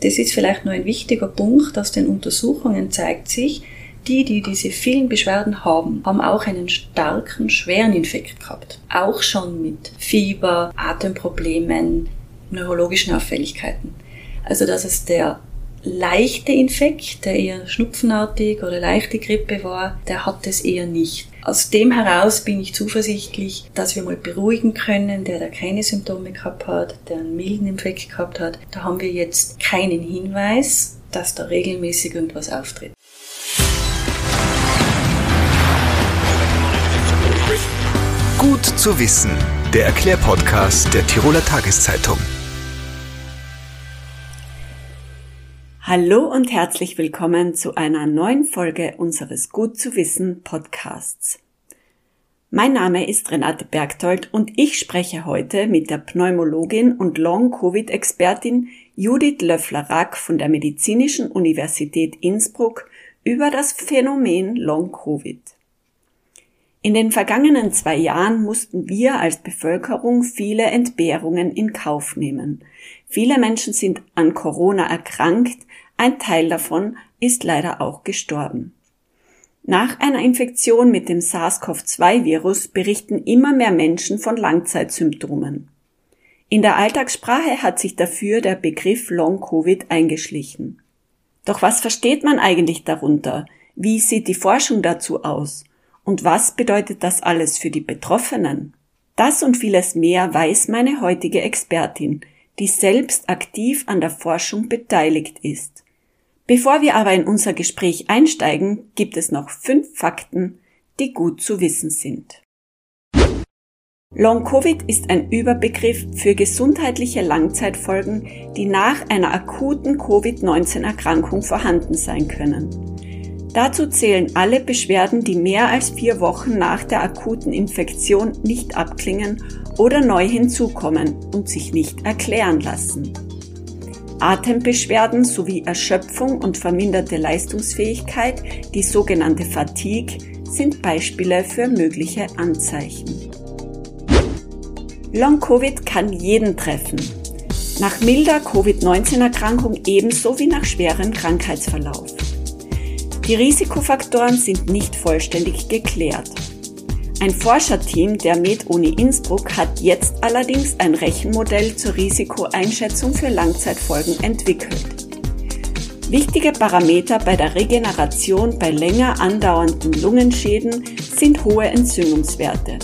Das ist vielleicht nur ein wichtiger Punkt. Aus den Untersuchungen zeigt sich, die, die diese vielen Beschwerden haben, haben auch einen starken, schweren Infekt gehabt. Auch schon mit Fieber, Atemproblemen, neurologischen Auffälligkeiten. Also dass es der leichte Infekt, der eher schnupfenartig oder leichte Grippe war, der hat es eher nicht. Aus dem heraus bin ich zuversichtlich, dass wir mal beruhigen können, der da keine Symptome gehabt hat, der einen milden Infekt gehabt hat. Da haben wir jetzt keinen Hinweis, dass da regelmäßig irgendwas auftritt. Gut zu wissen, der Erklärpodcast der Tiroler Tageszeitung. Hallo und herzlich willkommen zu einer neuen Folge unseres Gut zu wissen Podcasts. Mein Name ist Renate Bergtold und ich spreche heute mit der Pneumologin und Long-Covid-Expertin Judith Löffler-Rack von der Medizinischen Universität Innsbruck über das Phänomen Long-Covid. In den vergangenen zwei Jahren mussten wir als Bevölkerung viele Entbehrungen in Kauf nehmen. Viele Menschen sind an Corona erkrankt, ein Teil davon ist leider auch gestorben. Nach einer Infektion mit dem SARS-CoV-2-Virus berichten immer mehr Menschen von Langzeitsymptomen. In der Alltagssprache hat sich dafür der Begriff Long-Covid eingeschlichen. Doch was versteht man eigentlich darunter? Wie sieht die Forschung dazu aus? Und was bedeutet das alles für die Betroffenen? Das und vieles mehr weiß meine heutige Expertin, die selbst aktiv an der Forschung beteiligt ist. Bevor wir aber in unser Gespräch einsteigen, gibt es noch fünf Fakten, die gut zu wissen sind. Long-Covid ist ein Überbegriff für gesundheitliche Langzeitfolgen, die nach einer akuten Covid-19-Erkrankung vorhanden sein können. Dazu zählen alle Beschwerden, die mehr als vier Wochen nach der akuten Infektion nicht abklingen oder neu hinzukommen und sich nicht erklären lassen. Atembeschwerden sowie Erschöpfung und verminderte Leistungsfähigkeit, die sogenannte Fatigue, sind Beispiele für mögliche Anzeichen. Long-Covid kann jeden treffen. Nach milder Covid-19-Erkrankung ebenso wie nach schwerem Krankheitsverlauf. Die Risikofaktoren sind nicht vollständig geklärt. Ein Forscherteam der Med-Uni Innsbruck hat jetzt allerdings ein Rechenmodell zur Risikoeinschätzung für Langzeitfolgen entwickelt. Wichtige Parameter bei der Regeneration bei länger andauernden Lungenschäden sind hohe Entzündungswerte.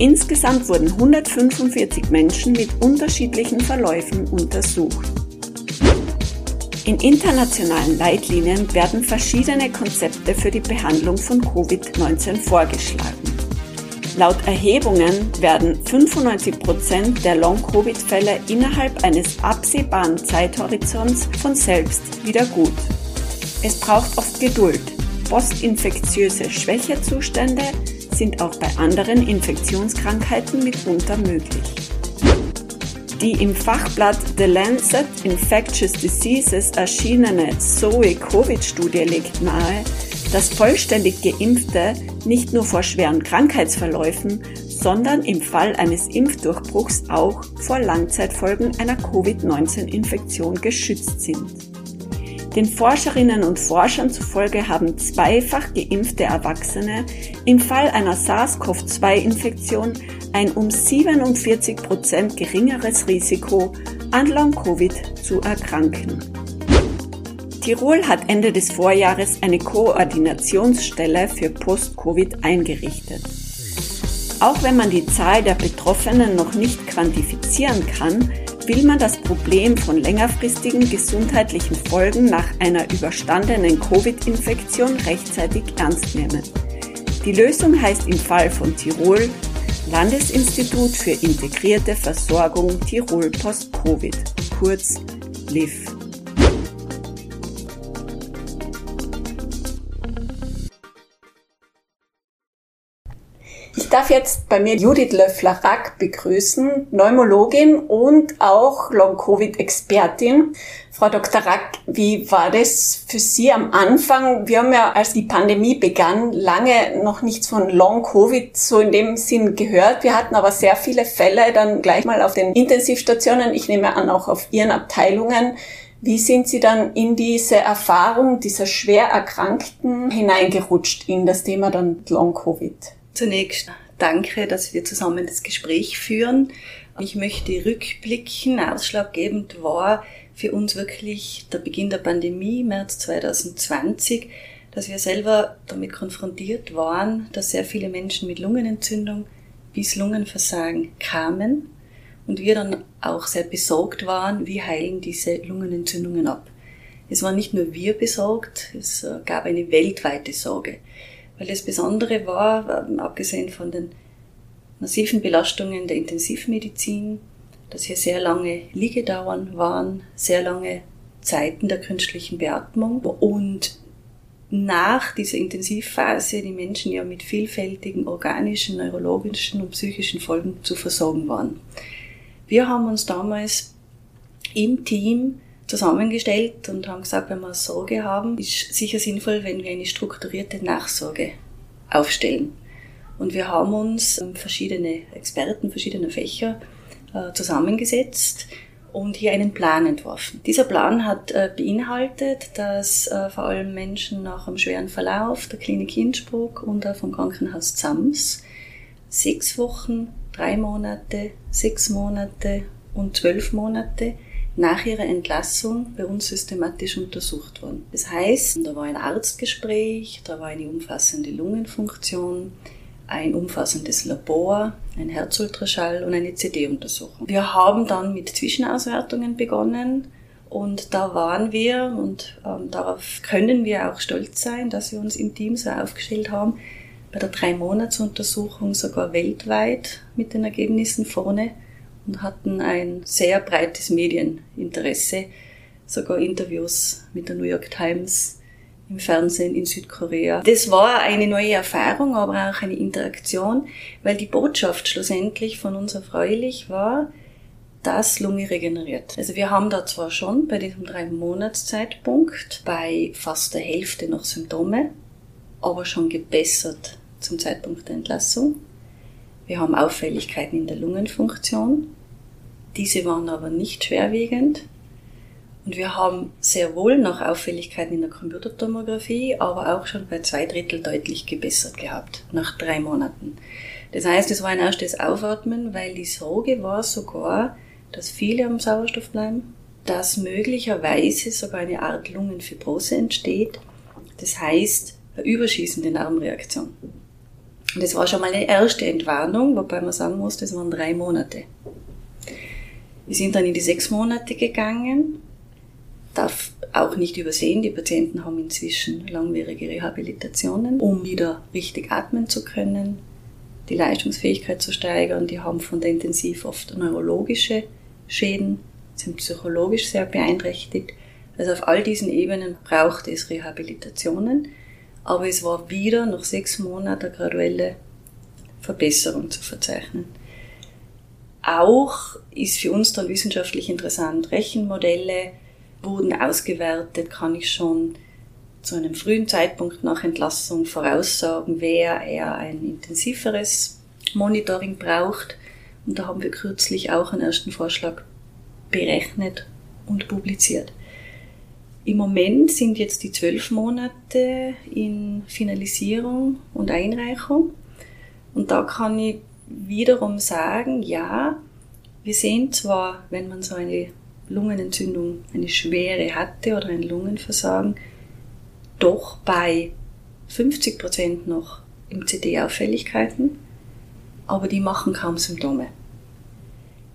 Insgesamt wurden 145 Menschen mit unterschiedlichen Verläufen untersucht. In internationalen Leitlinien werden verschiedene Konzepte für die Behandlung von Covid-19 vorgeschlagen. Laut Erhebungen werden 95 Prozent der Long-Covid-Fälle innerhalb eines absehbaren Zeithorizonts von selbst wieder gut. Es braucht oft Geduld. Postinfektiöse Schwächezustände sind auch bei anderen Infektionskrankheiten mitunter möglich. Die im Fachblatt The Lancet Infectious Diseases erschienene Zoe-Covid-Studie legt nahe, dass vollständig Geimpfte nicht nur vor schweren Krankheitsverläufen, sondern im Fall eines Impfdurchbruchs auch vor Langzeitfolgen einer Covid-19-Infektion geschützt sind. Den Forscherinnen und Forschern zufolge haben zweifach geimpfte Erwachsene im Fall einer SARS-CoV-2-Infektion ein um 47 Prozent geringeres Risiko, an Long-Covid zu erkranken. Tirol hat Ende des Vorjahres eine Koordinationsstelle für Post-Covid eingerichtet. Auch wenn man die Zahl der Betroffenen noch nicht quantifizieren kann, will man das Problem von längerfristigen gesundheitlichen Folgen nach einer überstandenen Covid-Infektion rechtzeitig ernst nehmen. Die Lösung heißt im Fall von Tirol Landesinstitut für integrierte Versorgung Tirol Post-Covid, kurz LIV. Darf jetzt bei mir Judith Löffler-Rack begrüßen, Pneumologin und auch Long-Covid-Expertin. Frau Dr. Rack, wie war das für Sie am Anfang? Wir haben ja, als die Pandemie begann, lange noch nichts von Long-Covid so in dem Sinn gehört. Wir hatten aber sehr viele Fälle dann gleich mal auf den Intensivstationen, ich nehme an auch auf Ihren Abteilungen. Wie sind Sie dann in diese Erfahrung dieser schwer Erkrankten hineingerutscht in das Thema dann Long-Covid? Zunächst danke, dass wir zusammen das Gespräch führen. Ich möchte rückblicken. Ausschlaggebend war für uns wirklich der Beginn der Pandemie, März 2020, dass wir selber damit konfrontiert waren, dass sehr viele Menschen mit Lungenentzündung bis Lungenversagen kamen und wir dann auch sehr besorgt waren, wie heilen diese Lungenentzündungen ab. Es waren nicht nur wir besorgt, es äh, gab eine weltweite Sorge. Weil das Besondere war, ähm, abgesehen von den massiven Belastungen der Intensivmedizin, dass hier sehr lange Liegedauern waren, sehr lange Zeiten der künstlichen Beatmung und nach dieser Intensivphase die Menschen ja mit vielfältigen organischen, neurologischen und psychischen Folgen zu versorgen waren. Wir haben uns damals im Team zusammengestellt und haben gesagt, wenn wir Sorge haben, ist sicher sinnvoll, wenn wir eine strukturierte Nachsorge aufstellen. Und wir haben uns ähm, verschiedene Experten verschiedener Fächer äh, zusammengesetzt und hier einen Plan entworfen. Dieser Plan hat äh, beinhaltet, dass äh, vor allem Menschen nach einem schweren Verlauf der Klinik Innsbruck und vom Krankenhaus Zams sechs Wochen drei Monate, sechs Monate und zwölf Monate nach ihrer Entlassung bei uns systematisch untersucht wurden. Das heißt, da war ein Arztgespräch, da war eine umfassende Lungenfunktion, ein umfassendes Labor, ein Herzultraschall und eine CD-Untersuchung. Wir haben dann mit Zwischenauswertungen begonnen und da waren wir und ähm, darauf können wir auch stolz sein, dass wir uns im Team so aufgestellt haben, bei der Drei-Monats-Untersuchung sogar weltweit mit den Ergebnissen vorne und hatten ein sehr breites Medieninteresse, sogar Interviews mit der New York Times im Fernsehen in Südkorea. Das war eine neue Erfahrung, aber auch eine Interaktion, weil die Botschaft schlussendlich von uns erfreulich war, dass Lunge regeneriert. Also wir haben da zwar schon bei diesem drei Monatszeitpunkt bei fast der Hälfte noch Symptome, aber schon gebessert zum Zeitpunkt der Entlassung. Wir haben Auffälligkeiten in der Lungenfunktion. Diese waren aber nicht schwerwiegend. Und wir haben sehr wohl noch Auffälligkeiten in der Computertomographie, aber auch schon bei zwei Drittel deutlich gebessert gehabt, nach drei Monaten. Das heißt, es war ein erstes Aufatmen, weil die Sorge war sogar, dass viele am Sauerstoff bleiben, dass möglicherweise sogar eine Art Lungenfibrose entsteht. Das heißt, eine überschießende Narbenreaktion. Und das war schon mal eine erste Entwarnung, wobei man sagen muss, das waren drei Monate. Wir sind dann in die sechs Monate gegangen. Darf auch nicht übersehen, die Patienten haben inzwischen langwierige Rehabilitationen, um wieder richtig atmen zu können, die Leistungsfähigkeit zu steigern. Die haben von der Intensiv oft neurologische Schäden, sind psychologisch sehr beeinträchtigt. Also auf all diesen Ebenen braucht es Rehabilitationen aber es war wieder nach sechs Monaten eine graduelle Verbesserung zu verzeichnen. Auch ist für uns dann wissenschaftlich interessant, Rechenmodelle wurden ausgewertet, kann ich schon zu einem frühen Zeitpunkt nach Entlassung voraussagen, wer eher ein intensiveres Monitoring braucht. Und da haben wir kürzlich auch einen ersten Vorschlag berechnet und publiziert. Im Moment sind jetzt die zwölf Monate in Finalisierung und Einreichung. Und da kann ich wiederum sagen, ja, wir sehen zwar, wenn man so eine Lungenentzündung, eine schwere hatte oder ein Lungenversagen, doch bei 50 Prozent noch im CD Auffälligkeiten, aber die machen kaum Symptome.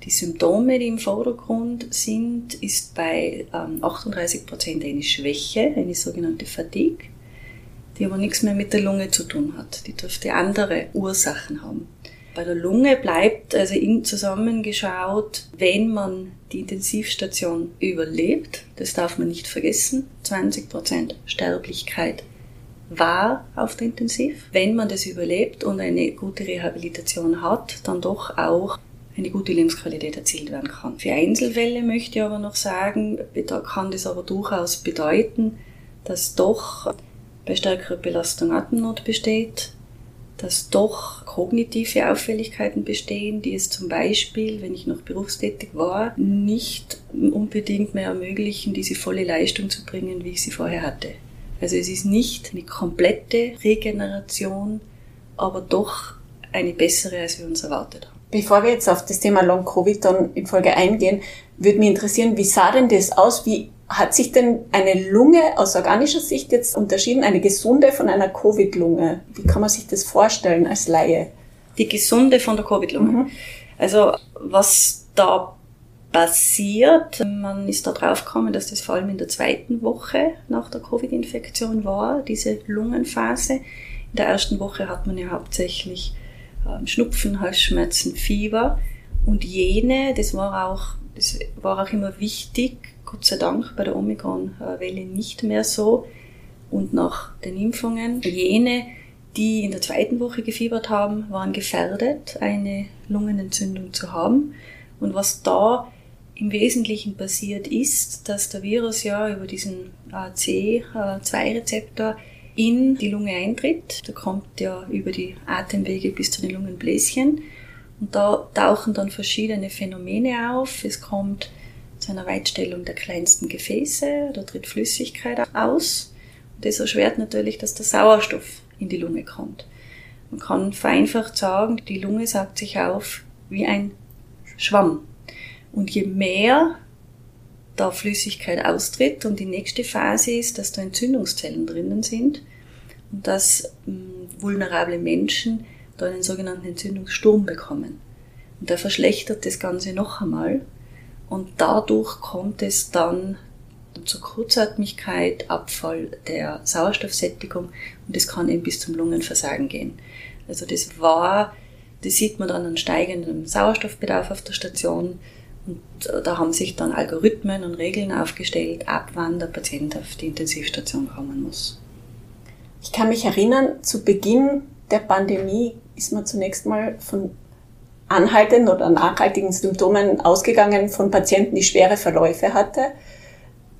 Die Symptome, die im Vordergrund sind, ist bei ähm, 38 Prozent eine Schwäche, eine sogenannte Fatigue, die aber nichts mehr mit der Lunge zu tun hat. Die dürfte andere Ursachen haben. Bei der Lunge bleibt also in zusammengeschaut, wenn man die Intensivstation überlebt, das darf man nicht vergessen, 20 Prozent Sterblichkeit war auf der Intensiv. Wenn man das überlebt und eine gute Rehabilitation hat, dann doch auch eine gute Lebensqualität erzielt werden kann. Für Einzelfälle möchte ich aber noch sagen, kann das aber durchaus bedeuten, dass doch bei stärkerer Belastung Atemnot besteht, dass doch kognitive Auffälligkeiten bestehen, die es zum Beispiel, wenn ich noch berufstätig war, nicht unbedingt mehr ermöglichen, diese volle Leistung zu bringen, wie ich sie vorher hatte. Also es ist nicht eine komplette Regeneration, aber doch eine bessere, als wir uns erwartet haben. Bevor wir jetzt auf das Thema Long Covid dann in Folge eingehen, würde mich interessieren, wie sah denn das aus? Wie hat sich denn eine Lunge aus organischer Sicht jetzt unterschieden, eine gesunde von einer Covid-Lunge? Wie kann man sich das vorstellen als Laie? Die gesunde von der Covid-Lunge. Mhm. Also was da passiert, man ist da drauf gekommen, dass das vor allem in der zweiten Woche nach der Covid-Infektion war, diese Lungenphase. In der ersten Woche hat man ja hauptsächlich ähm, Schnupfen, Halsschmerzen, Fieber und jene, das war auch, das war auch immer wichtig, Gott sei Dank bei der Omikron-Welle nicht mehr so. Und nach den Impfungen, jene, die in der zweiten Woche gefiebert haben, waren gefährdet, eine Lungenentzündung zu haben. Und was da im Wesentlichen passiert ist, dass der Virus ja über diesen AC2-Rezeptor in die Lunge eintritt. Der kommt ja über die Atemwege bis zu den Lungenbläschen. Und da tauchen dann verschiedene Phänomene auf. Es kommt zu einer Weitstellung der kleinsten Gefäße, da tritt Flüssigkeit aus. Und das erschwert natürlich, dass der Sauerstoff in die Lunge kommt. Man kann vereinfacht sagen, die Lunge saugt sich auf wie ein Schwamm. Und je mehr da Flüssigkeit austritt und die nächste Phase ist, dass da Entzündungszellen drinnen sind und dass hm, vulnerable Menschen da einen sogenannten Entzündungssturm bekommen. Und der verschlechtert das Ganze noch einmal und dadurch kommt es dann zur Kurzatmigkeit, Abfall der Sauerstoffsättigung und es kann eben bis zum Lungenversagen gehen. Also das war, das sieht man dann an steigendem Sauerstoffbedarf auf der Station und da haben sich dann Algorithmen und Regeln aufgestellt, ab wann der Patient auf die Intensivstation kommen muss. Ich kann mich erinnern, zu Beginn der Pandemie ist man zunächst mal von anhaltenden oder nachhaltigen Symptomen ausgegangen von Patienten, die schwere Verläufe hatte.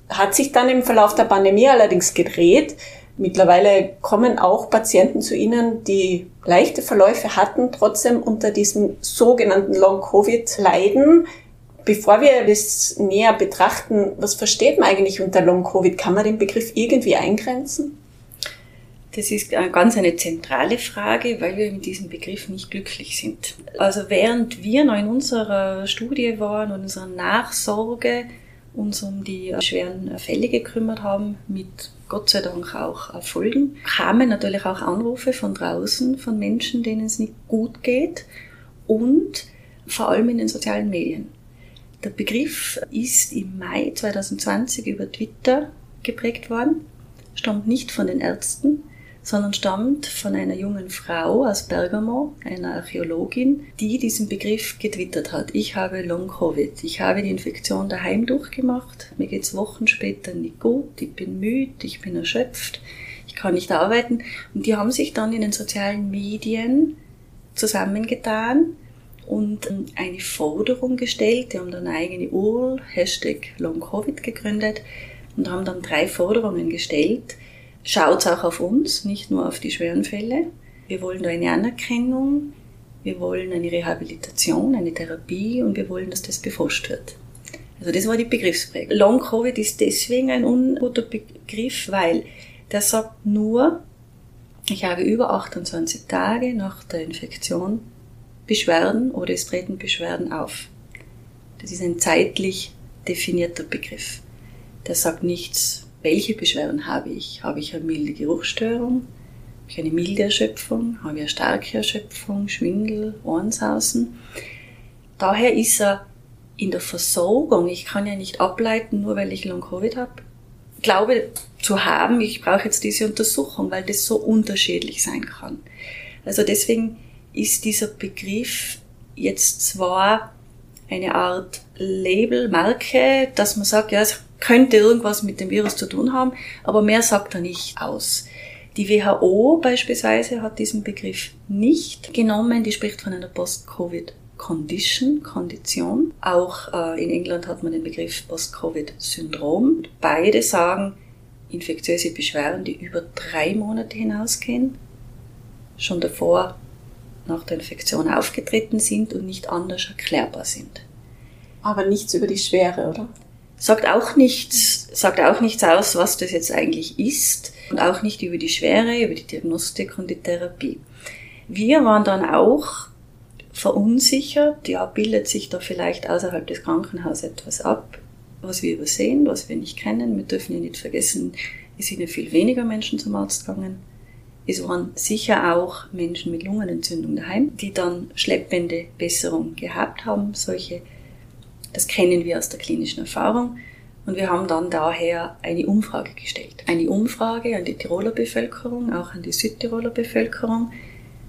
Hat sich dann im Verlauf der Pandemie allerdings gedreht. Mittlerweile kommen auch Patienten zu Ihnen, die leichte Verläufe hatten, trotzdem unter diesem sogenannten Long-Covid leiden. Bevor wir das näher betrachten, was versteht man eigentlich unter Long-Covid? Kann man den Begriff irgendwie eingrenzen? Das ist ganz eine zentrale Frage, weil wir mit diesem Begriff nicht glücklich sind. Also während wir noch in unserer Studie waren und unserer Nachsorge uns um die schweren Fälle gekümmert haben, mit Gott sei Dank auch Erfolgen, kamen natürlich auch Anrufe von draußen, von Menschen, denen es nicht gut geht und vor allem in den sozialen Medien. Der Begriff ist im Mai 2020 über Twitter geprägt worden, stammt nicht von den Ärzten, sondern stammt von einer jungen Frau aus Bergamo, einer Archäologin, die diesen Begriff getwittert hat. Ich habe Long-Covid. Ich habe die Infektion daheim durchgemacht. Mir geht's Wochen später nicht gut. Ich bin müde. Ich bin erschöpft. Ich kann nicht arbeiten. Und die haben sich dann in den sozialen Medien zusammengetan und eine Forderung gestellt. Die haben dann eine eigene URL, Hashtag Long-Covid gegründet und haben dann drei Forderungen gestellt, schaut auch auf uns, nicht nur auf die schweren Fälle. Wir wollen da eine Anerkennung, wir wollen eine Rehabilitation, eine Therapie und wir wollen, dass das beforscht wird. Also das war die Begriffsprägung. Long Covid ist deswegen ein unguter Begriff, weil der sagt nur, ich habe über 28 Tage nach der Infektion Beschwerden oder es treten Beschwerden auf. Das ist ein zeitlich definierter Begriff. Der sagt nichts welche Beschwerden habe ich? Habe ich eine milde Geruchsstörung? Habe ich eine milde Erschöpfung? Habe ich eine starke Erschöpfung? Schwindel? Ohrensausen? Daher ist er in der Versorgung, ich kann ja nicht ableiten, nur weil ich Long-Covid habe, glaube zu haben, ich brauche jetzt diese Untersuchung, weil das so unterschiedlich sein kann. Also deswegen ist dieser Begriff jetzt zwar eine Art Label, Marke, dass man sagt, ja, könnte irgendwas mit dem Virus zu tun haben, aber mehr sagt er nicht aus. Die WHO beispielsweise hat diesen Begriff nicht genommen, die spricht von einer Post-Covid Condition, Kondition. Auch äh, in England hat man den Begriff Post-Covid-Syndrom. Beide sagen infektiöse Beschwerden, die über drei Monate hinausgehen. schon davor nach der Infektion aufgetreten sind und nicht anders erklärbar sind. Aber nichts über die Schwere, oder? Sagt auch nichts, sagt auch nichts aus, was das jetzt eigentlich ist und auch nicht über die Schwere, über die Diagnostik und die Therapie. Wir waren dann auch verunsichert, ja, bildet sich da vielleicht außerhalb des Krankenhauses etwas ab, was wir übersehen, was wir nicht kennen. Wir dürfen ja nicht vergessen, es sind ja viel weniger Menschen zum Arzt gegangen. Es waren sicher auch Menschen mit Lungenentzündung daheim, die dann schleppende Besserung gehabt haben. Solche, das kennen wir aus der klinischen Erfahrung. Und wir haben dann daher eine Umfrage gestellt. Eine Umfrage an die Tiroler Bevölkerung, auch an die Südtiroler Bevölkerung.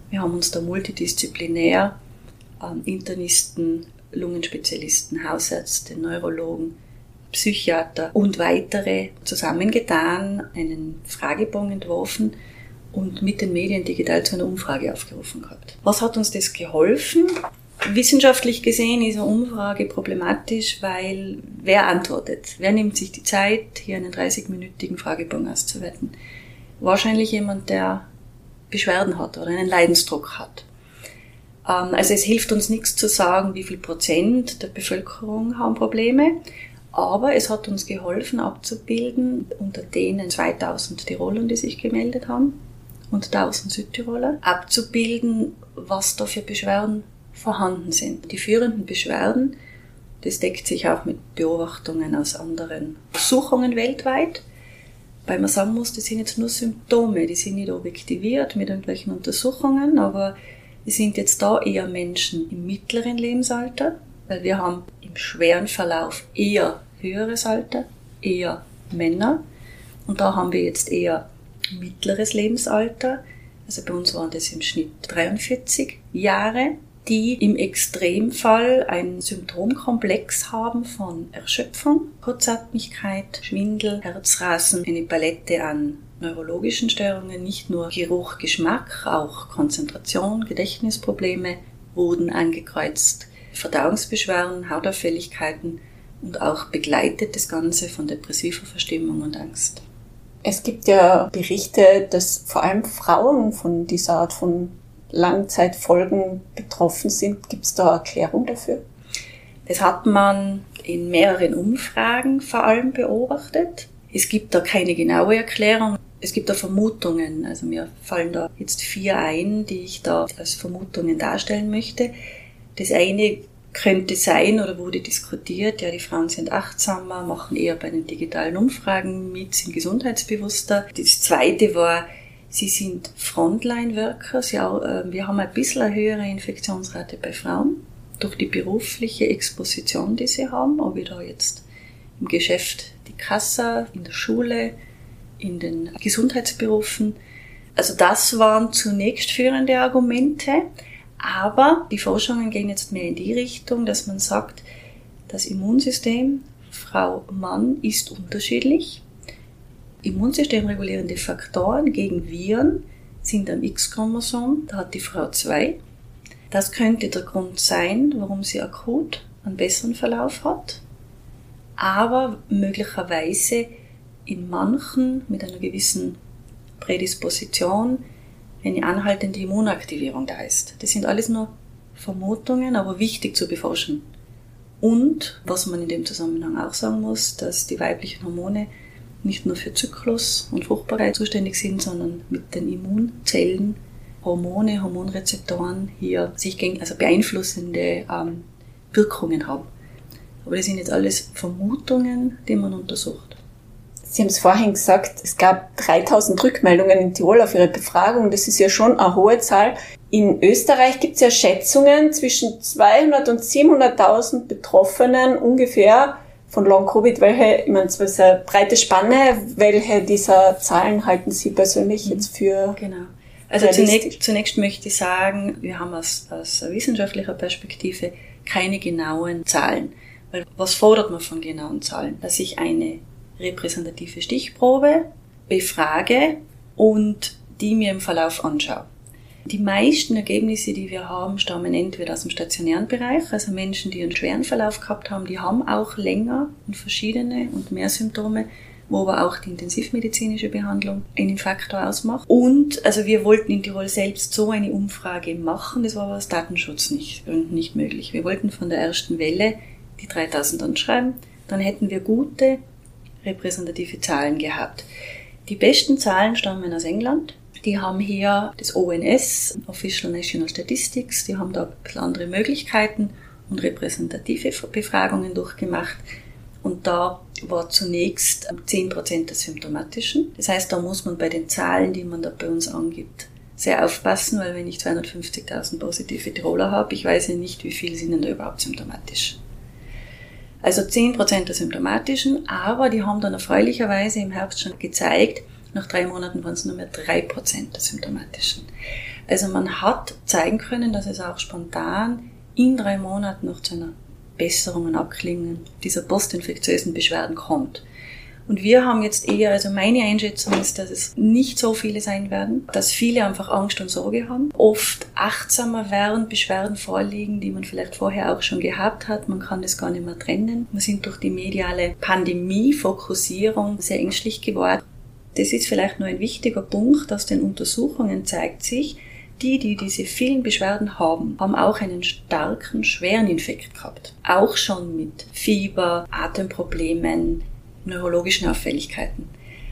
Wir haben uns da multidisziplinär ähm, Internisten, Lungenspezialisten, Hausärzte, Neurologen, Psychiater und weitere zusammengetan, einen Fragebogen entworfen und mit den Medien digital zu einer Umfrage aufgerufen gehabt. Was hat uns das geholfen? Wissenschaftlich gesehen ist eine Umfrage problematisch, weil wer antwortet? Wer nimmt sich die Zeit, hier einen 30-minütigen Fragebogen auszuwerten? Wahrscheinlich jemand, der Beschwerden hat oder einen Leidensdruck hat. Ähm, also es hilft uns nichts zu sagen, wie viel Prozent der Bevölkerung haben Probleme, aber es hat uns geholfen abzubilden unter denen 2000 Tiroler, die sich gemeldet haben und 1000 Südtiroler, abzubilden, was da für Beschwerden vorhanden sind. Die führenden Beschwerden, das deckt sich auch mit Beobachtungen aus anderen Untersuchungen weltweit, weil man sagen muss, das sind jetzt nur Symptome, die sind nicht objektiviert mit irgendwelchen Untersuchungen, aber es sind jetzt da eher Menschen im mittleren Lebensalter, weil wir haben im schweren Verlauf eher höheres Alter, eher Männer. Und da haben wir jetzt eher mittleres Lebensalter. Also bei uns waren das im Schnitt 43 Jahre, die im Extremfall einen Symptomkomplex haben von Erschöpfung, Kurzatmigkeit, Schwindel, Herzrasen, eine Palette an neurologischen Störungen, nicht nur Geruch, Geschmack, auch Konzentration, Gedächtnisprobleme wurden angekreuzt, Verdauungsbeschwerden, Hautauffälligkeiten und auch begleitet das Ganze von depressiver Verstimmung und Angst. Es gibt ja Berichte, dass vor allem Frauen von dieser Art von Langzeitfolgen betroffen sind. Gibt es da Erklärung dafür? Das hat man in mehreren Umfragen vor allem beobachtet. Es gibt da keine genaue Erklärung. Es gibt da Vermutungen. Also mir fallen da jetzt vier ein, die ich da als Vermutungen darstellen möchte. Das eine könnte sein oder wurde diskutiert, ja, die Frauen sind achtsamer, machen eher bei den digitalen Umfragen mit, sind gesundheitsbewusster. Das zweite war, sie sind Frontline-Worker. Äh, wir haben ein bisschen eine höhere Infektionsrate bei Frauen durch die berufliche Exposition, die sie haben, ob ich da jetzt im Geschäft die Kasse, in der Schule, in den Gesundheitsberufen. Also das waren zunächst führende Argumente. Aber die Forschungen gehen jetzt mehr in die Richtung, dass man sagt, das Immunsystem Frau Mann ist unterschiedlich. Immunsystemregulierende Faktoren gegen Viren sind am X-Chromosom, da hat die Frau zwei. Das könnte der Grund sein, warum sie akut einen besseren Verlauf hat. Aber möglicherweise in manchen mit einer gewissen Prädisposition eine anhaltende Immunaktivierung da ist. Das sind alles nur Vermutungen, aber wichtig zu beforschen. Und was man in dem Zusammenhang auch sagen muss, dass die weiblichen Hormone nicht nur für Zyklus und Fruchtbarkeit zuständig sind, sondern mit den Immunzellen Hormone, Hormonrezeptoren hier sich gegen, also beeinflussende ähm, Wirkungen haben. Aber das sind jetzt alles Vermutungen, die man untersucht. Sie haben es vorhin gesagt, es gab 3000 Rückmeldungen in Tirol auf Ihre Befragung. Das ist ja schon eine hohe Zahl. In Österreich gibt es ja Schätzungen zwischen 200 und 700.000 Betroffenen ungefähr von Long Covid. Welche, ich meine, das ist eine breite Spanne. Welche dieser Zahlen halten Sie persönlich jetzt für? Genau. Also zunächst, zunächst möchte ich sagen, wir haben aus, aus wissenschaftlicher Perspektive keine genauen Zahlen. Weil was fordert man von genauen Zahlen? Dass ich eine repräsentative Stichprobe befrage und die mir im Verlauf anschaue. Die meisten Ergebnisse, die wir haben, stammen entweder aus dem stationären Bereich, also Menschen, die einen schweren Verlauf gehabt haben, die haben auch länger und verschiedene und mehr Symptome wo aber auch die intensivmedizinische Behandlung einen Faktor ausmacht. Und also wir wollten in Tirol selbst so eine Umfrage machen, das war aber aus Datenschutzgründen nicht möglich. Wir wollten von der ersten Welle die 3000 anschreiben, dann hätten wir gute repräsentative Zahlen gehabt. Die besten Zahlen stammen aus England. Die haben hier das ONS, Official National Statistics, die haben da ein bisschen andere Möglichkeiten und repräsentative Befragungen durchgemacht. Und da war zunächst 10% der symptomatischen. Das heißt, da muss man bei den Zahlen, die man da bei uns angibt, sehr aufpassen, weil wenn ich 250.000 positive Tiroler habe, ich weiß ja nicht, wie viele sind denn da überhaupt symptomatisch. Also 10% der symptomatischen, aber die haben dann erfreulicherweise im Herbst schon gezeigt, nach drei Monaten waren es nur mehr 3% der symptomatischen. Also man hat zeigen können, dass es auch spontan in drei Monaten noch zu einer Besserung und Abklingen dieser postinfektiösen Beschwerden kommt. Und wir haben jetzt eher, also meine Einschätzung ist, dass es nicht so viele sein werden, dass viele einfach Angst und Sorge haben, oft achtsamer während Beschwerden vorliegen, die man vielleicht vorher auch schon gehabt hat. Man kann das gar nicht mehr trennen. Wir sind durch die mediale Pandemie-Fokussierung sehr ängstlich geworden. Das ist vielleicht nur ein wichtiger Punkt, aus den Untersuchungen zeigt sich, die, die diese vielen Beschwerden haben, haben auch einen starken, schweren Infekt gehabt. Auch schon mit Fieber, Atemproblemen, neurologischen Auffälligkeiten.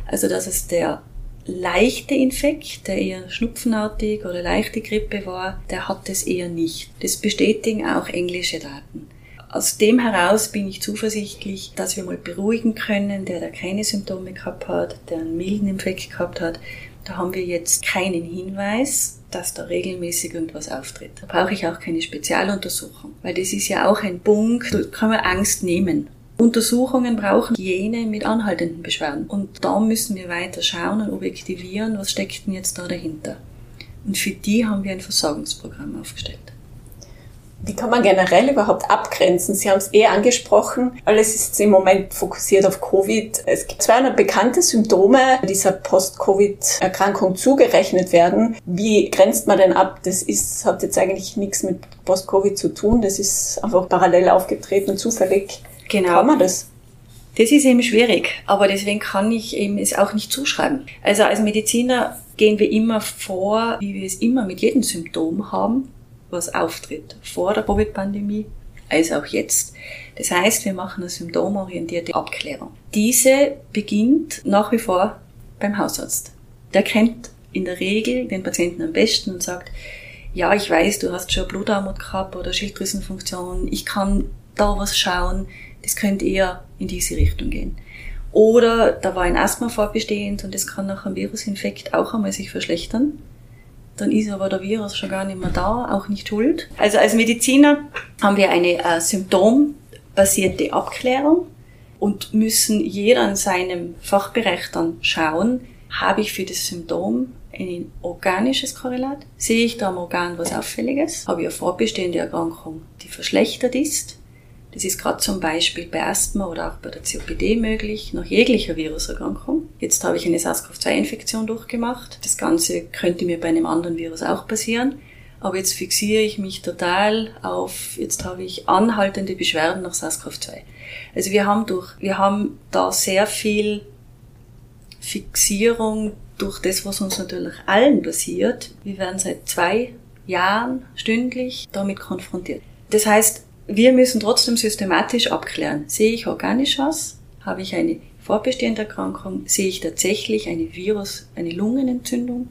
Also dass es der leichte Infekt, der eher schnupfenartig oder leichte Grippe war, der hat es eher nicht. Das bestätigen auch englische Daten. Aus dem heraus bin ich zuversichtlich, dass wir mal beruhigen können, der da keine Symptome gehabt hat, der einen milden Infekt gehabt hat. Da haben wir jetzt keinen Hinweis, dass da regelmäßig irgendwas auftritt. Da brauche ich auch keine Spezialuntersuchung, weil das ist ja auch ein Punkt, da kann man Angst nehmen. Untersuchungen brauchen jene mit anhaltenden Beschwerden. Und da müssen wir weiter schauen und objektivieren, was steckt denn jetzt da dahinter. Und für die haben wir ein Versorgungsprogramm aufgestellt. Wie kann man generell überhaupt abgrenzen? Sie haben es eh angesprochen. Alles ist im Moment fokussiert auf Covid. Es gibt 200 bekannte Symptome dieser Post-Covid-Erkrankung zugerechnet werden. Wie grenzt man denn ab? Das ist, hat jetzt eigentlich nichts mit Post-Covid zu tun. Das ist einfach parallel aufgetreten, zufällig. Genau. Kann man das? Das ist eben schwierig, aber deswegen kann ich eben es auch nicht zuschreiben. Also als Mediziner gehen wir immer vor, wie wir es immer mit jedem Symptom haben was auftritt, vor der Covid-Pandemie als auch jetzt. Das heißt, wir machen eine symptomorientierte Abklärung. Diese beginnt nach wie vor beim Hausarzt. Der kennt in der Regel den Patienten am besten und sagt, ja, ich weiß, du hast schon Blutarmut gehabt oder Schilddrüsenfunktion, ich kann da was schauen, das könnte eher in diese Richtung gehen. Oder da war ein Asthma vorbestehend und das kann nach einem Virusinfekt auch einmal sich verschlechtern dann ist aber der Virus schon gar nicht mehr da, auch nicht schuld. Also als Mediziner haben wir eine äh, symptombasierte Abklärung und müssen jeder in seinem Fachbereich dann schauen, habe ich für das Symptom ein organisches Korrelat? Sehe ich da am Organ was Auffälliges? Habe ich eine vorbestehende Erkrankung, die verschlechtert ist? Das ist gerade zum Beispiel bei Asthma oder auch bei der COPD möglich, nach jeglicher Viruserkrankung. Jetzt habe ich eine SARS-CoV-2-Infektion durchgemacht. Das Ganze könnte mir bei einem anderen Virus auch passieren. Aber jetzt fixiere ich mich total auf, jetzt habe ich anhaltende Beschwerden nach SARS-CoV-2. Also wir haben durch, wir haben da sehr viel Fixierung durch das, was uns natürlich allen passiert. Wir werden seit zwei Jahren stündlich damit konfrontiert. Das heißt, wir müssen trotzdem systematisch abklären. Sehe ich organisch aus? Habe ich eine vorbestehende Erkrankung? Sehe ich tatsächlich eine Virus, eine Lungenentzündung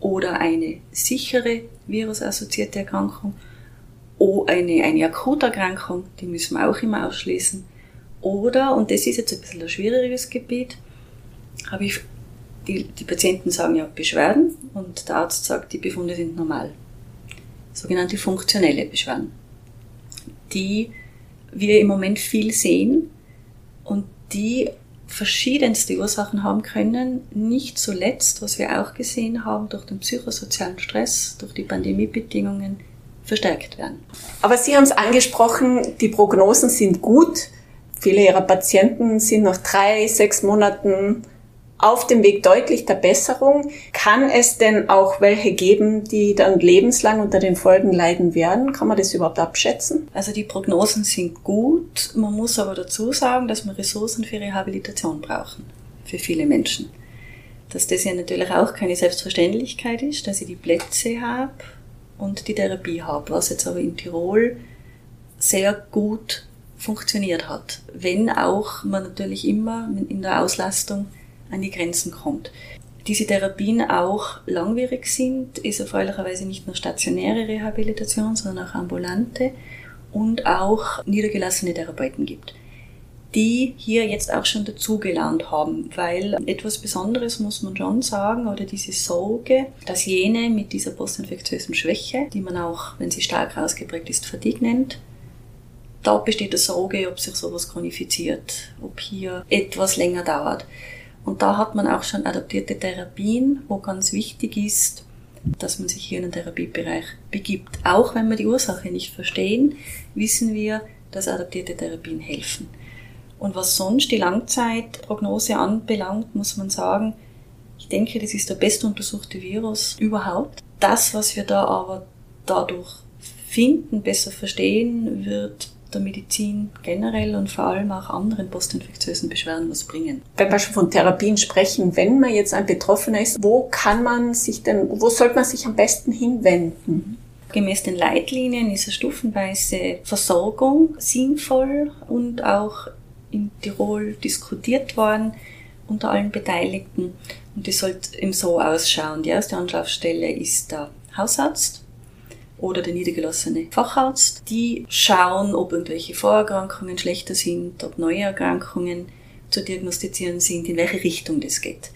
oder eine sichere virusassoziierte Erkrankung? Oder eine, eine Akuterkrankung, die müssen wir auch immer ausschließen. Oder, und das ist jetzt ein bisschen ein schwieriges Gebiet, habe ich, die, die Patienten sagen ja Beschwerden und der Arzt sagt, die Befunde sind normal. Sogenannte funktionelle Beschwerden die wir im Moment viel sehen und die verschiedenste Ursachen haben können, nicht zuletzt, was wir auch gesehen haben, durch den psychosozialen Stress, durch die Pandemiebedingungen verstärkt werden. Aber Sie haben es angesprochen, die Prognosen sind gut. Viele Ihrer Patienten sind nach drei, sechs Monaten auf dem Weg deutlich der Besserung. Kann es denn auch welche geben, die dann lebenslang unter den Folgen leiden werden? Kann man das überhaupt abschätzen? Also die Prognosen sind gut. Man muss aber dazu sagen, dass wir Ressourcen für Rehabilitation brauchen. für viele Menschen. Dass das ja natürlich auch keine Selbstverständlichkeit ist, dass ich die Plätze habe und die Therapie habe, was jetzt aber in Tirol sehr gut funktioniert hat, wenn auch man natürlich immer in der Auslastung an die Grenzen kommt. Diese Therapien auch langwierig sind, ist erfreulicherweise nicht nur stationäre Rehabilitation, sondern auch ambulante und auch niedergelassene Therapeuten gibt, die hier jetzt auch schon dazugelernt haben, weil etwas Besonderes muss man schon sagen, oder diese Sorge, dass jene mit dieser postinfektiösen Schwäche, die man auch, wenn sie stark ausgeprägt ist, Fatigue nennt, da besteht die Sorge, ob sich sowas chronifiziert, ob hier etwas länger dauert. Und da hat man auch schon adaptierte Therapien, wo ganz wichtig ist, dass man sich hier in den Therapiebereich begibt. Auch wenn wir die Ursache nicht verstehen, wissen wir, dass adaptierte Therapien helfen. Und was sonst die Langzeitprognose anbelangt, muss man sagen, ich denke, das ist der bestuntersuchte Virus überhaupt. Das, was wir da aber dadurch finden, besser verstehen, wird der Medizin generell und vor allem auch anderen postinfektiösen Beschwerden was bringen. Wenn wir schon von Therapien sprechen, wenn man jetzt ein Betroffener ist, wo kann man sich denn, wo sollte man sich am besten hinwenden? Gemäß den Leitlinien ist eine stufenweise Versorgung sinnvoll und auch in Tirol diskutiert worden unter allen Beteiligten. Und die sollte eben so ausschauen. Die erste Anlaufstelle ist der Hausarzt oder der niedergelassene Facharzt. Die schauen, ob irgendwelche Vorerkrankungen schlechter sind, ob neue Erkrankungen zu diagnostizieren sind, in welche Richtung das geht.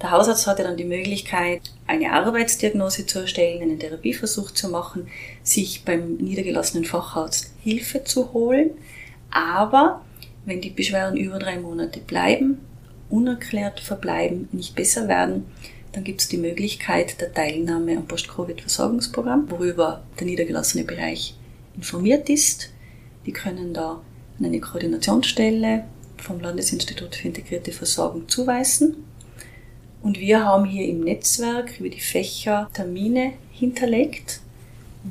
Der Hausarzt hatte dann die Möglichkeit, eine Arbeitsdiagnose zu erstellen, einen Therapieversuch zu machen, sich beim niedergelassenen Facharzt Hilfe zu holen. Aber wenn die Beschwerden über drei Monate bleiben, unerklärt verbleiben, nicht besser werden, dann gibt es die Möglichkeit der Teilnahme am Post-Covid-Versorgungsprogramm, worüber der niedergelassene Bereich informiert ist. Die können da an eine Koordinationsstelle vom Landesinstitut für integrierte Versorgung zuweisen. Und wir haben hier im Netzwerk über die Fächer Termine hinterlegt,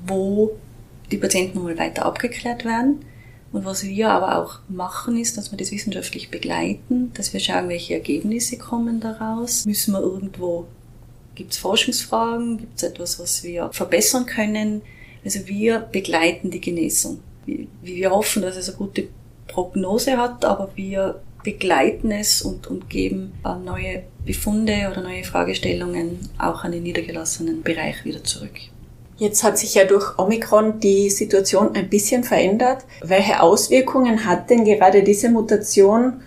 wo die Patienten nochmal weiter abgeklärt werden. Und was wir aber auch machen, ist, dass wir das wissenschaftlich begleiten, dass wir schauen, welche Ergebnisse kommen daraus. Müssen wir irgendwo, gibt es Forschungsfragen, gibt es etwas, was wir verbessern können? Also wir begleiten die Genesung. Wir hoffen, dass es eine gute Prognose hat, aber wir begleiten es und, und geben äh, neue Befunde oder neue Fragestellungen auch an den niedergelassenen Bereich wieder zurück. Jetzt hat sich ja durch Omikron die Situation ein bisschen verändert. Welche Auswirkungen hat denn gerade diese Mutation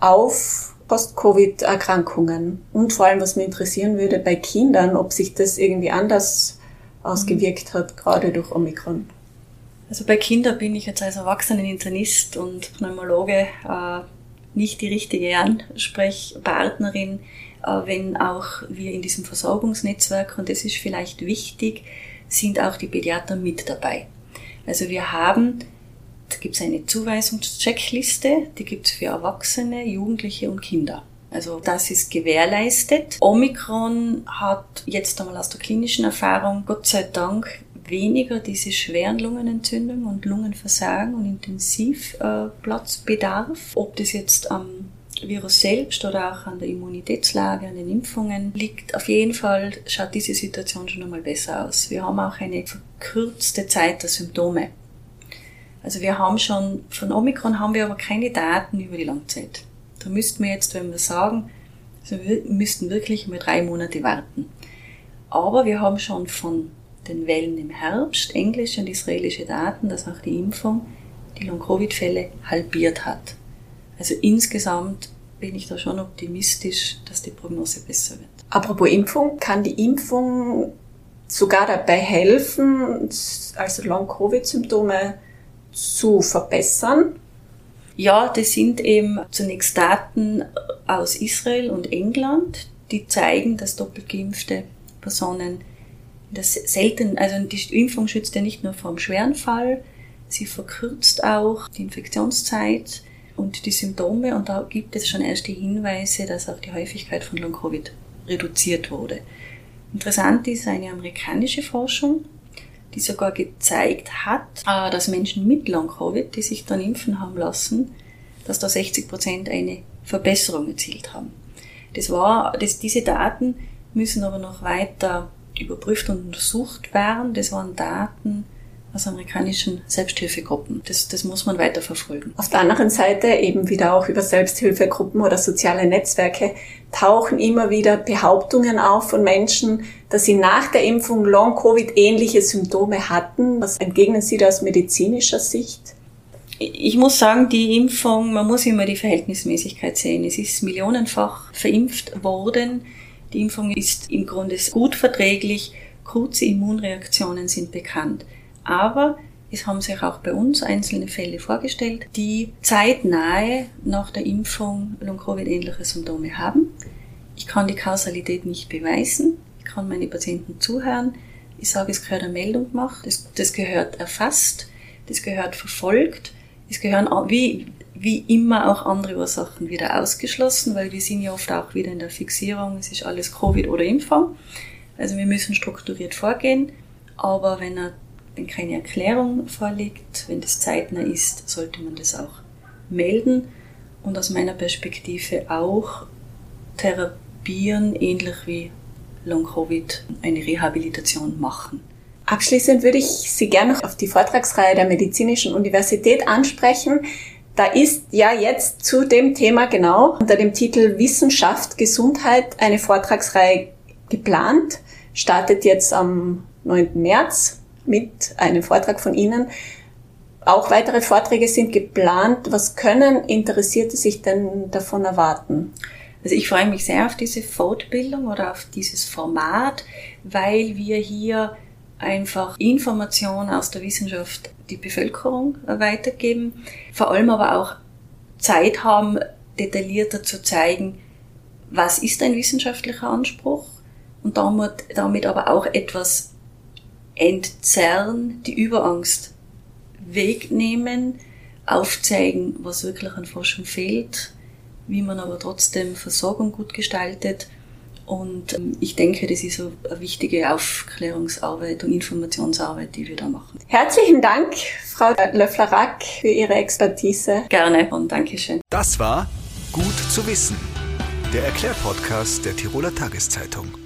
auf Post-Covid-Erkrankungen? Und vor allem, was mich interessieren würde, bei Kindern, ob sich das irgendwie anders ausgewirkt hat, gerade durch Omikron. Also bei Kindern bin ich jetzt als Erwachseneninternist und Pneumologe äh, nicht die richtige Ansprechpartnerin, äh, wenn auch wir in diesem Versorgungsnetzwerk, und das ist vielleicht wichtig, sind auch die Pädiater mit dabei. Also wir haben, da gibt es eine Zuweisungscheckliste, die gibt es für Erwachsene, Jugendliche und Kinder. Also das ist gewährleistet. Omikron hat jetzt einmal aus der klinischen Erfahrung Gott sei Dank weniger diese schweren Lungenentzündungen und Lungenversagen und Intensivplatzbedarf. Ob das jetzt am Virus selbst oder auch an der Immunitätslage, an den Impfungen liegt. Auf jeden Fall schaut diese Situation schon einmal besser aus. Wir haben auch eine verkürzte Zeit der Symptome. Also wir haben schon, von Omikron haben wir aber keine Daten über die Langzeit. Da müssten wir jetzt, wenn wir sagen, also wir müssten wirklich mal drei Monate warten. Aber wir haben schon von den Wellen im Herbst englische und israelische Daten, dass auch die Impfung die Long-Covid-Fälle halbiert hat. Also insgesamt bin ich da schon optimistisch, dass die Prognose besser wird. Apropos Impfung, kann die Impfung sogar dabei helfen, also Long-Covid-Symptome zu verbessern? Ja, das sind eben zunächst Daten aus Israel und England, die zeigen, dass doppelt geimpfte Personen das selten, also die Impfung schützt ja nicht nur vor einem schweren Fall, sie verkürzt auch die Infektionszeit und die Symptome und da gibt es schon erste Hinweise, dass auch die Häufigkeit von Long-Covid reduziert wurde. Interessant ist eine amerikanische Forschung, die sogar gezeigt hat, äh, dass Menschen mit Long-Covid, die sich dann impfen haben lassen, dass da 60 Prozent eine Verbesserung erzielt haben. Das war, das, diese Daten müssen aber noch weiter überprüft und untersucht werden. Das waren Daten aus amerikanischen Selbsthilfegruppen. Das, das muss man weiter verfolgen. Auf der anderen Seite eben wieder auch über Selbsthilfegruppen oder soziale Netzwerke tauchen immer wieder Behauptungen auf von Menschen, dass sie nach der Impfung Long-Covid ähnliche Symptome hatten. Was entgegnen Sie da aus medizinischer Sicht? Ich muss sagen, die Impfung, man muss immer die Verhältnismäßigkeit sehen. Es ist millionenfach verimpft worden. Die Impfung ist im Grunde gut verträglich. Kurze Immunreaktionen sind bekannt. Aber es haben sich auch bei uns einzelne Fälle vorgestellt, die zeitnahe nach der Impfung Long-Covid-ähnliche Symptome haben. Ich kann die Kausalität nicht beweisen. Ich kann meine Patienten zuhören. Ich sage, es gehört eine Meldung gemacht. Das, das gehört erfasst. Das gehört verfolgt. Es gehören wie, wie immer auch andere Ursachen wieder ausgeschlossen, weil wir sind ja oft auch wieder in der Fixierung, es ist alles Covid oder Impfung. Also wir müssen strukturiert vorgehen. Aber wenn er wenn keine Erklärung vorliegt, wenn das zeitnah ist, sollte man das auch melden und aus meiner Perspektive auch therapieren, ähnlich wie Long-Covid, eine Rehabilitation machen. Abschließend würde ich Sie gerne noch auf die Vortragsreihe der Medizinischen Universität ansprechen. Da ist ja jetzt zu dem Thema genau unter dem Titel Wissenschaft, Gesundheit eine Vortragsreihe geplant. Startet jetzt am 9. März mit einem Vortrag von Ihnen. Auch weitere Vorträge sind geplant. Was können Interessierte sich denn davon erwarten? Also ich freue mich sehr auf diese Fortbildung oder auf dieses Format, weil wir hier einfach Informationen aus der Wissenschaft die Bevölkerung weitergeben, vor allem aber auch Zeit haben, detaillierter zu zeigen, was ist ein wissenschaftlicher Anspruch und damit, damit aber auch etwas entzerren, die Überangst wegnehmen, aufzeigen, was wirklich an Forschung fehlt, wie man aber trotzdem Versorgung gut gestaltet. Und ähm, ich denke, das ist eine wichtige Aufklärungsarbeit und Informationsarbeit, die wir da machen. Herzlichen Dank, Frau Löffler-Rack, für Ihre Expertise. Gerne und Dankeschön. Das war Gut zu wissen, der Erklärpodcast der Tiroler Tageszeitung.